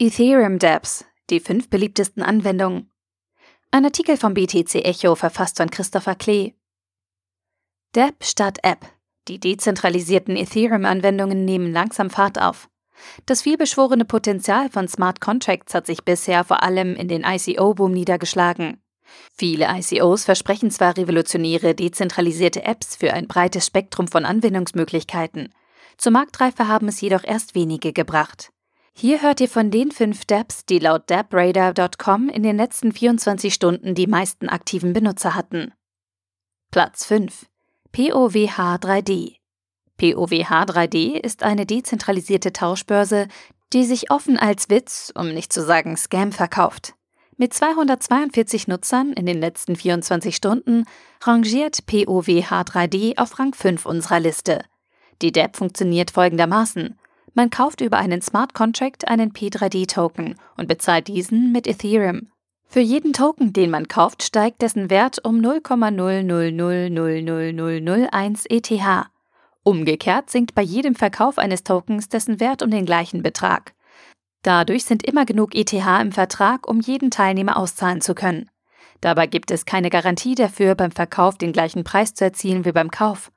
Ethereum Dapps, die fünf beliebtesten Anwendungen. Ein Artikel vom BTC Echo verfasst von Christopher Klee. Dapp statt App. Die dezentralisierten Ethereum-Anwendungen nehmen langsam Fahrt auf. Das vielbeschworene Potenzial von Smart Contracts hat sich bisher vor allem in den ICO-Boom niedergeschlagen. Viele ICOs versprechen zwar revolutionäre dezentralisierte Apps für ein breites Spektrum von Anwendungsmöglichkeiten. Zur Marktreife haben es jedoch erst wenige gebracht. Hier hört ihr von den fünf Dapps, die laut dappradar.com in den letzten 24 Stunden die meisten aktiven Benutzer hatten. Platz 5. POWH 3D. POWH 3D ist eine dezentralisierte Tauschbörse, die sich offen als Witz, um nicht zu sagen Scam, verkauft. Mit 242 Nutzern in den letzten 24 Stunden rangiert POWH 3D auf Rang 5 unserer Liste. Die DApp funktioniert folgendermaßen. Man kauft über einen Smart Contract einen P3D-Token und bezahlt diesen mit Ethereum. Für jeden Token, den man kauft, steigt dessen Wert um 0,0000001 ETH. Umgekehrt sinkt bei jedem Verkauf eines Tokens dessen Wert um den gleichen Betrag. Dadurch sind immer genug ETH im Vertrag, um jeden Teilnehmer auszahlen zu können. Dabei gibt es keine Garantie dafür, beim Verkauf den gleichen Preis zu erzielen wie beim Kauf.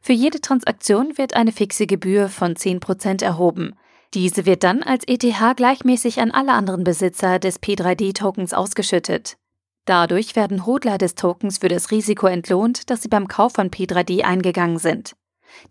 Für jede Transaktion wird eine fixe Gebühr von 10% erhoben. Diese wird dann als ETH gleichmäßig an alle anderen Besitzer des P3D-Tokens ausgeschüttet. Dadurch werden Hodler des Tokens für das Risiko entlohnt, das sie beim Kauf von P3D eingegangen sind.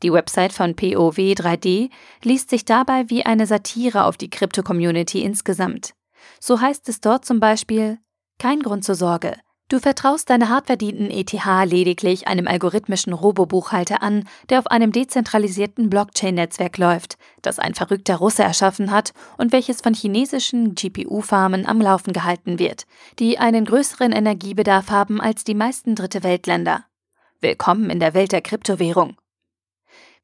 Die Website von POW3D liest sich dabei wie eine Satire auf die Krypto-Community insgesamt. So heißt es dort zum Beispiel: Kein Grund zur Sorge. Du vertraust deine hart verdienten ETH lediglich einem algorithmischen Robobuchhalter an, der auf einem dezentralisierten Blockchain-Netzwerk läuft, das ein verrückter Russe erschaffen hat und welches von chinesischen GPU-Farmen am Laufen gehalten wird, die einen größeren Energiebedarf haben als die meisten Dritte Weltländer. Willkommen in der Welt der Kryptowährung.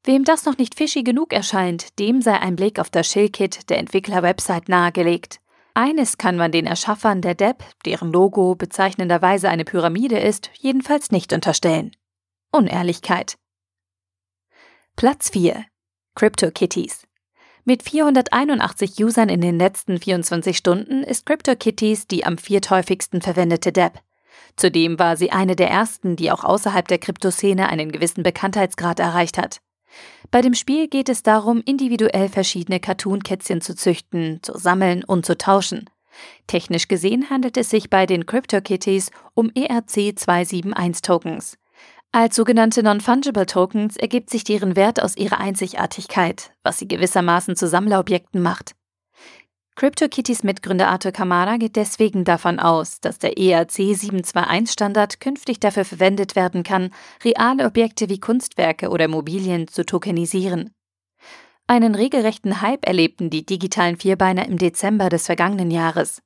Wem das noch nicht fishy genug erscheint, dem sei ein Blick auf das Shellkit der Entwickler-Website nahegelegt. Eines kann man den Erschaffern der Depp, deren Logo bezeichnenderweise eine Pyramide ist, jedenfalls nicht unterstellen. Unehrlichkeit. Platz 4. CryptoKitties. Mit 481 Usern in den letzten 24 Stunden ist CryptoKitties die am vierthäufigsten verwendete Depp. Zudem war sie eine der ersten, die auch außerhalb der Kryptoszene einen gewissen Bekanntheitsgrad erreicht hat. Bei dem Spiel geht es darum, individuell verschiedene Cartoon-Kätzchen zu züchten, zu sammeln und zu tauschen. Technisch gesehen handelt es sich bei den CryptoKitties um ERC271-Tokens. Als sogenannte Non-Fungible Tokens ergibt sich deren Wert aus ihrer Einzigartigkeit, was sie gewissermaßen zu Sammlerobjekten macht. CryptoKitties Mitgründer Arthur Kamara geht deswegen davon aus, dass der ERC 721 Standard künftig dafür verwendet werden kann, reale Objekte wie Kunstwerke oder Mobilien zu tokenisieren. Einen regelrechten Hype erlebten die digitalen Vierbeiner im Dezember des vergangenen Jahres.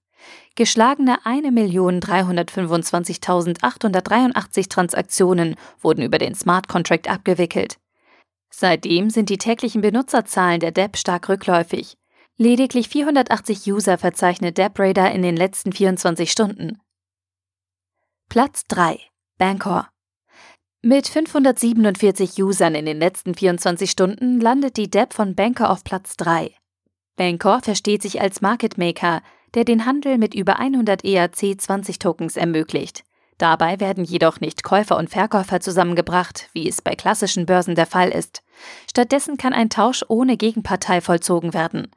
Geschlagene 1.325.883 Transaktionen wurden über den Smart Contract abgewickelt. Seitdem sind die täglichen Benutzerzahlen der DEP stark rückläufig. Lediglich 480 User verzeichnet DappRadar in den letzten 24 Stunden. Platz 3. Bancor. Mit 547 Usern in den letzten 24 Stunden landet die Depp von Bancor auf Platz 3. Bancor versteht sich als Market Maker, der den Handel mit über 100 ERC20 Tokens ermöglicht. Dabei werden jedoch nicht Käufer und Verkäufer zusammengebracht, wie es bei klassischen Börsen der Fall ist. Stattdessen kann ein Tausch ohne Gegenpartei vollzogen werden.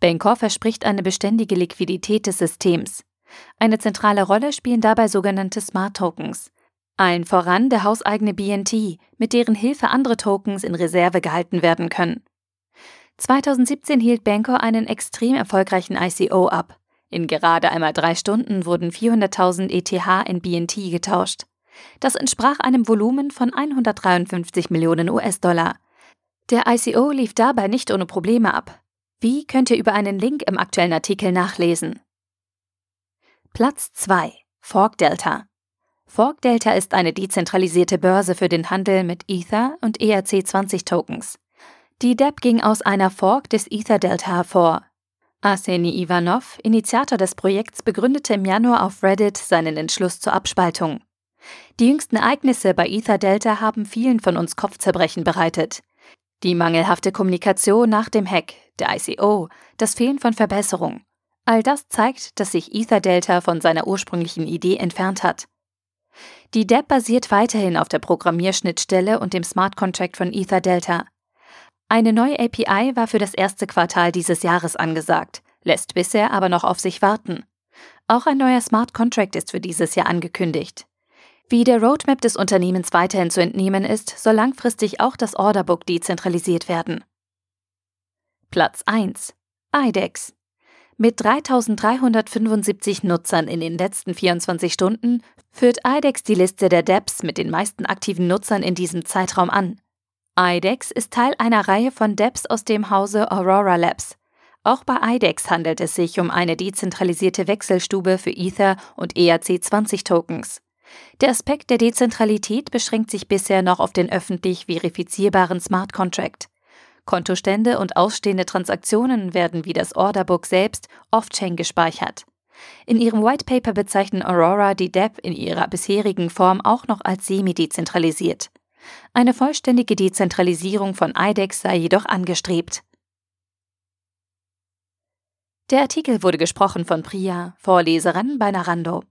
Bancor verspricht eine beständige Liquidität des Systems. Eine zentrale Rolle spielen dabei sogenannte Smart Tokens. Allen voran der hauseigene BNT, mit deren Hilfe andere Tokens in Reserve gehalten werden können. 2017 hielt Bancor einen extrem erfolgreichen ICO ab. In gerade einmal drei Stunden wurden 400.000 ETH in BNT getauscht. Das entsprach einem Volumen von 153 Millionen US-Dollar. Der ICO lief dabei nicht ohne Probleme ab. Wie könnt ihr über einen Link im aktuellen Artikel nachlesen? Platz 2. Fork Delta. Fork Delta ist eine dezentralisierte Börse für den Handel mit Ether und ERC20 Tokens. Die DEP ging aus einer Fork des Ether Delta hervor. Arseny Ivanov, Initiator des Projekts, begründete im Januar auf Reddit seinen Entschluss zur Abspaltung. Die jüngsten Ereignisse bei Ether Delta haben vielen von uns Kopfzerbrechen bereitet. Die mangelhafte Kommunikation nach dem Hack, der ICO, das Fehlen von Verbesserung. All das zeigt, dass sich EtherDelta von seiner ursprünglichen Idee entfernt hat. Die DApp basiert weiterhin auf der Programmierschnittstelle und dem Smart Contract von EtherDelta. Eine neue API war für das erste Quartal dieses Jahres angesagt, lässt bisher aber noch auf sich warten. Auch ein neuer Smart Contract ist für dieses Jahr angekündigt. Wie der Roadmap des Unternehmens weiterhin zu entnehmen ist, soll langfristig auch das Orderbook dezentralisiert werden. Platz 1 IDEX mit 3375 Nutzern in den letzten 24 Stunden führt IDEX die Liste der DApps mit den meisten aktiven Nutzern in diesem Zeitraum an. IDEX ist Teil einer Reihe von DApps aus dem Hause Aurora Labs. Auch bei IDEX handelt es sich um eine dezentralisierte Wechselstube für Ether und ERC20 Tokens. Der Aspekt der Dezentralität beschränkt sich bisher noch auf den öffentlich verifizierbaren Smart Contract. Kontostände und ausstehende Transaktionen werden wie das Orderbook selbst off-chain gespeichert. In ihrem White Paper bezeichnen Aurora die DApp in ihrer bisherigen Form auch noch als semi-dezentralisiert. Eine vollständige Dezentralisierung von IDEX sei jedoch angestrebt. Der Artikel wurde gesprochen von Priya, Vorleserin bei Narando.